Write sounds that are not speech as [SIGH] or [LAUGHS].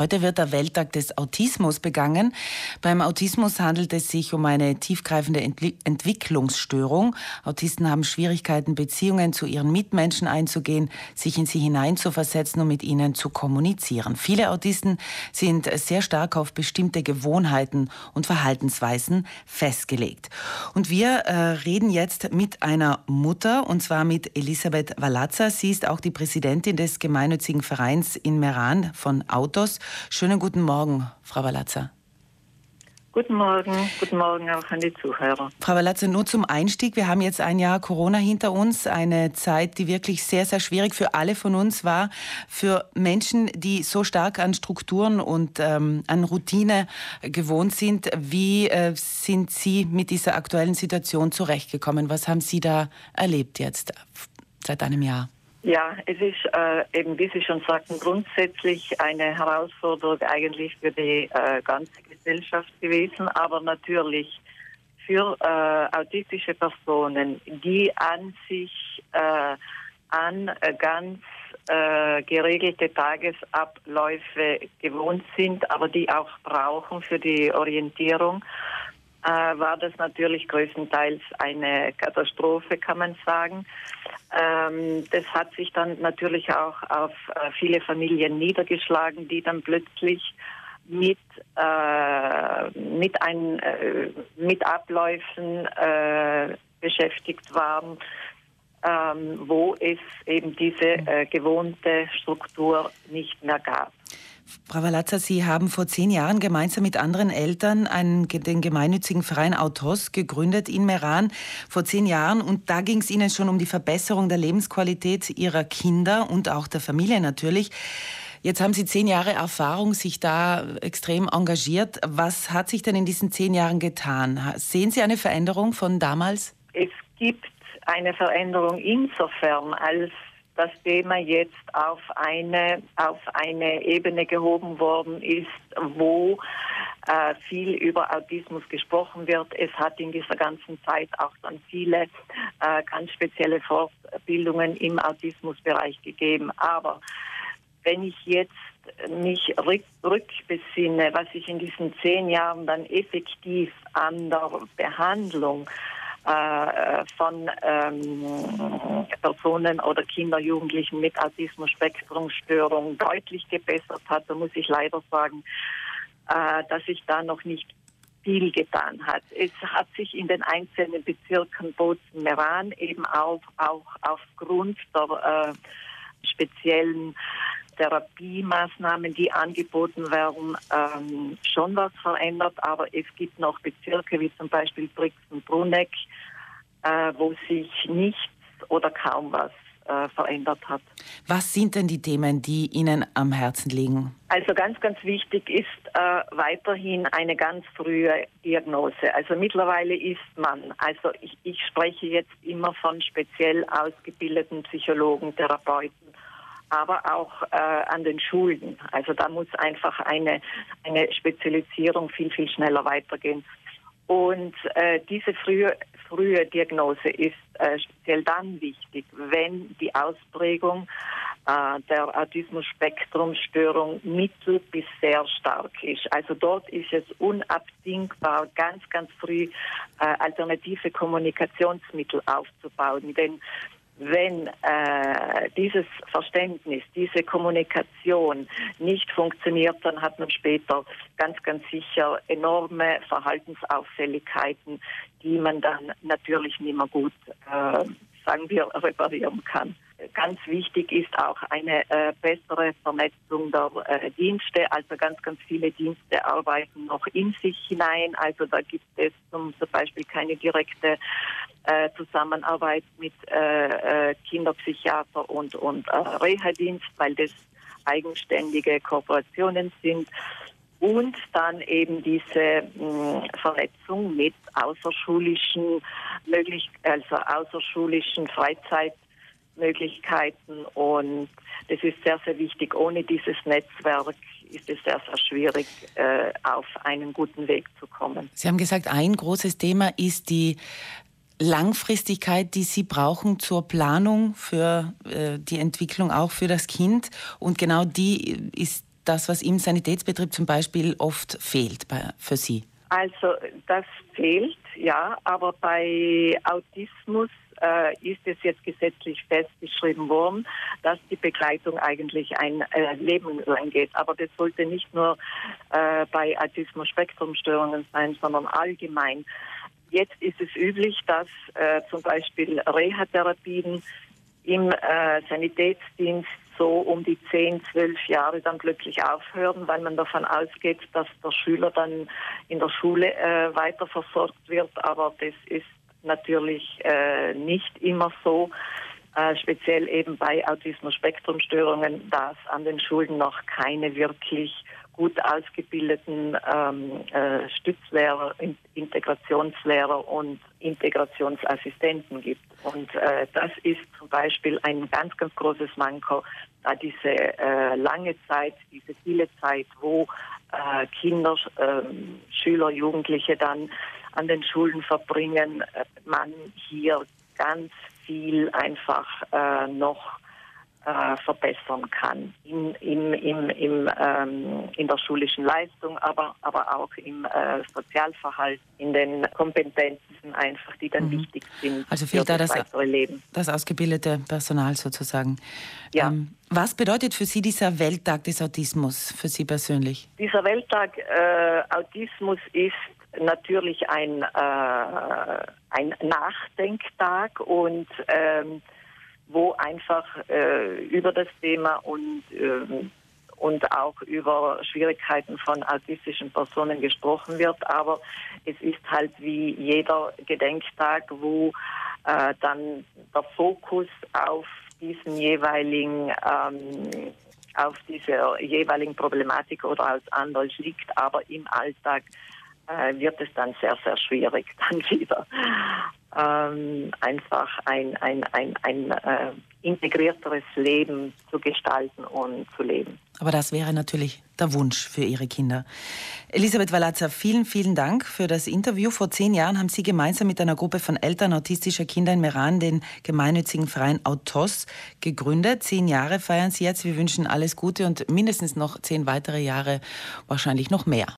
Heute wird der Welttag des Autismus begangen. Beim Autismus handelt es sich um eine tiefgreifende Entwi Entwicklungsstörung. Autisten haben Schwierigkeiten, Beziehungen zu ihren Mitmenschen einzugehen, sich in sie hineinzuversetzen und mit ihnen zu kommunizieren. Viele Autisten sind sehr stark auf bestimmte Gewohnheiten und Verhaltensweisen festgelegt. Und wir äh, reden jetzt mit einer Mutter, und zwar mit Elisabeth Walazza. Sie ist auch die Präsidentin des gemeinnützigen Vereins in Meran von Autos. Schönen guten Morgen, Frau Walazza. Guten Morgen, guten Morgen auch an die Zuhörer. Frau Walazza, nur zum Einstieg. Wir haben jetzt ein Jahr Corona hinter uns, eine Zeit, die wirklich sehr, sehr schwierig für alle von uns war. Für Menschen, die so stark an Strukturen und ähm, an Routine gewohnt sind. Wie äh, sind Sie mit dieser aktuellen Situation zurechtgekommen? Was haben Sie da erlebt jetzt seit einem Jahr? Ja, es ist äh, eben, wie Sie schon sagten, grundsätzlich eine Herausforderung eigentlich für die äh, ganze Gesellschaft gewesen, aber natürlich für äh, autistische Personen, die an sich äh, an ganz äh, geregelte Tagesabläufe gewohnt sind, aber die auch brauchen für die Orientierung, war das natürlich größtenteils eine Katastrophe, kann man sagen. Ähm, das hat sich dann natürlich auch auf äh, viele Familien niedergeschlagen, die dann plötzlich mit, äh, mit, ein, äh, mit Abläufen äh, beschäftigt waren, ähm, wo es eben diese äh, gewohnte Struktur nicht mehr gab. Frau Valazza, Sie haben vor zehn Jahren gemeinsam mit anderen Eltern einen, den gemeinnützigen Verein Autos gegründet in Meran vor zehn Jahren. Und da ging es Ihnen schon um die Verbesserung der Lebensqualität Ihrer Kinder und auch der Familie natürlich. Jetzt haben Sie zehn Jahre Erfahrung, sich da extrem engagiert. Was hat sich denn in diesen zehn Jahren getan? Sehen Sie eine Veränderung von damals? Es gibt eine Veränderung insofern, als das Thema jetzt auf eine, auf eine Ebene gehoben worden ist, wo äh, viel über Autismus gesprochen wird. Es hat in dieser ganzen Zeit auch dann viele äh, ganz spezielle Fortbildungen im Autismusbereich gegeben. Aber wenn ich jetzt mich rück, rückbesinne, was ich in diesen zehn Jahren dann effektiv an der Behandlung äh, von ähm, Personen oder Kinder, Jugendlichen mit Autismus-Spektrumstörung deutlich gebessert hat. Da muss ich leider sagen, äh, dass sich da noch nicht viel getan hat. Es hat sich in den einzelnen Bezirken Bozen-Meran eben auch, auch aufgrund der äh, speziellen Therapiemaßnahmen, die angeboten werden, ähm, schon was verändert. Aber es gibt noch Bezirke wie zum Beispiel Brixen-Bruneck, äh, wo sich nichts oder kaum was äh, verändert hat. Was sind denn die Themen, die Ihnen am Herzen liegen? Also ganz, ganz wichtig ist äh, weiterhin eine ganz frühe Diagnose. Also mittlerweile ist man, also ich, ich spreche jetzt immer von speziell ausgebildeten Psychologen, Therapeuten, aber auch äh, an den Schulen. Also da muss einfach eine, eine Spezialisierung viel, viel schneller weitergehen. Und äh, diese frühe, frühe Diagnose ist äh, speziell dann wichtig, wenn die Ausprägung äh, der Autismus-Spektrum-Störung mittel bis sehr stark ist. Also dort ist es unabdingbar, ganz, ganz früh äh, alternative Kommunikationsmittel aufzubauen. Denn wenn äh, dieses Verständnis, diese Kommunikation nicht funktioniert, dann hat man später ganz, ganz sicher enorme Verhaltensauffälligkeiten, die man dann natürlich nicht mehr gut, äh, sagen wir, [LAUGHS] reparieren kann. Ganz wichtig ist auch eine äh, bessere Vernetzung der äh, Dienste. Also ganz, ganz viele Dienste arbeiten noch in sich hinein. Also da gibt es zum, zum Beispiel keine direkte äh, Zusammenarbeit mit äh, äh, Kinderpsychiater und, und äh, Reha-Dienst, weil das eigenständige Kooperationen sind. Und dann eben diese mh, Vernetzung mit außerschulischen möglich also außerschulischen Freizeitmöglichkeiten und das ist sehr, sehr wichtig. Ohne dieses Netzwerk ist es sehr, sehr schwierig, äh, auf einen guten Weg zu kommen. Sie haben gesagt, ein großes Thema ist die Langfristigkeit, die Sie brauchen zur Planung für äh, die Entwicklung auch für das Kind. Und genau die ist das, was im Sanitätsbetrieb zum Beispiel oft fehlt bei, für Sie? Also das fehlt, ja, aber bei Autismus äh, ist es jetzt gesetzlich festgeschrieben worden, dass die Begleitung eigentlich ein äh, Leben lang geht. Aber das sollte nicht nur äh, bei Autismus-Spektrumstörungen sein, sondern allgemein. Jetzt ist es üblich, dass äh, zum Beispiel Reha-Therapien im äh, Sanitätsdienst so um die 10, 12 Jahre dann plötzlich aufhören, weil man davon ausgeht, dass der Schüler dann in der Schule äh, weiter versorgt wird. Aber das ist natürlich äh, nicht immer so. Äh, speziell eben bei Autismus-Spektrum-Störungen, da es an den Schulen noch keine wirklich gut ausgebildeten ähm, äh, Stützlehrer, in Integrationslehrer und Integrationsassistenten gibt. Und äh, das ist zum Beispiel ein ganz, ganz großes Manko, da diese äh, lange Zeit, diese viele Zeit, wo äh, Kinder, ähm, Schüler, Jugendliche dann an den Schulen verbringen, äh, man hier ganz viel einfach äh, noch äh, verbessern kann in, im, im, ähm, in der schulischen Leistung, aber, aber auch im äh, Sozialverhalten, in den Kompetenzen einfach, die dann mhm. wichtig sind also fehlt für das, da das Leben. Das ausgebildete Personal sozusagen. Ja. Ähm, was bedeutet für Sie dieser Welttag des Autismus, für Sie persönlich? Dieser Welttag äh, Autismus ist natürlich ein, äh, ein Nachdenktag und ähm, wo einfach äh, über das Thema und, äh, und auch über Schwierigkeiten von autistischen Personen gesprochen wird. Aber es ist halt wie jeder Gedenktag, wo äh, dann der Fokus auf diesen jeweiligen ähm, auf diese jeweiligen Problematik oder als Anwalt liegt, aber im Alltag äh, wird es dann sehr, sehr schwierig, [LAUGHS] dann wieder ähm, einfach ein, ein, ein, ein äh, integrierteres Leben zu gestalten und zu leben. Aber das wäre natürlich der Wunsch für Ihre Kinder. Elisabeth Walazza, vielen, vielen Dank für das Interview. Vor zehn Jahren haben Sie gemeinsam mit einer Gruppe von Eltern autistischer Kinder in Meran den gemeinnützigen Verein Autos gegründet. Zehn Jahre feiern Sie jetzt. Wir wünschen alles Gute und mindestens noch zehn weitere Jahre, wahrscheinlich noch mehr.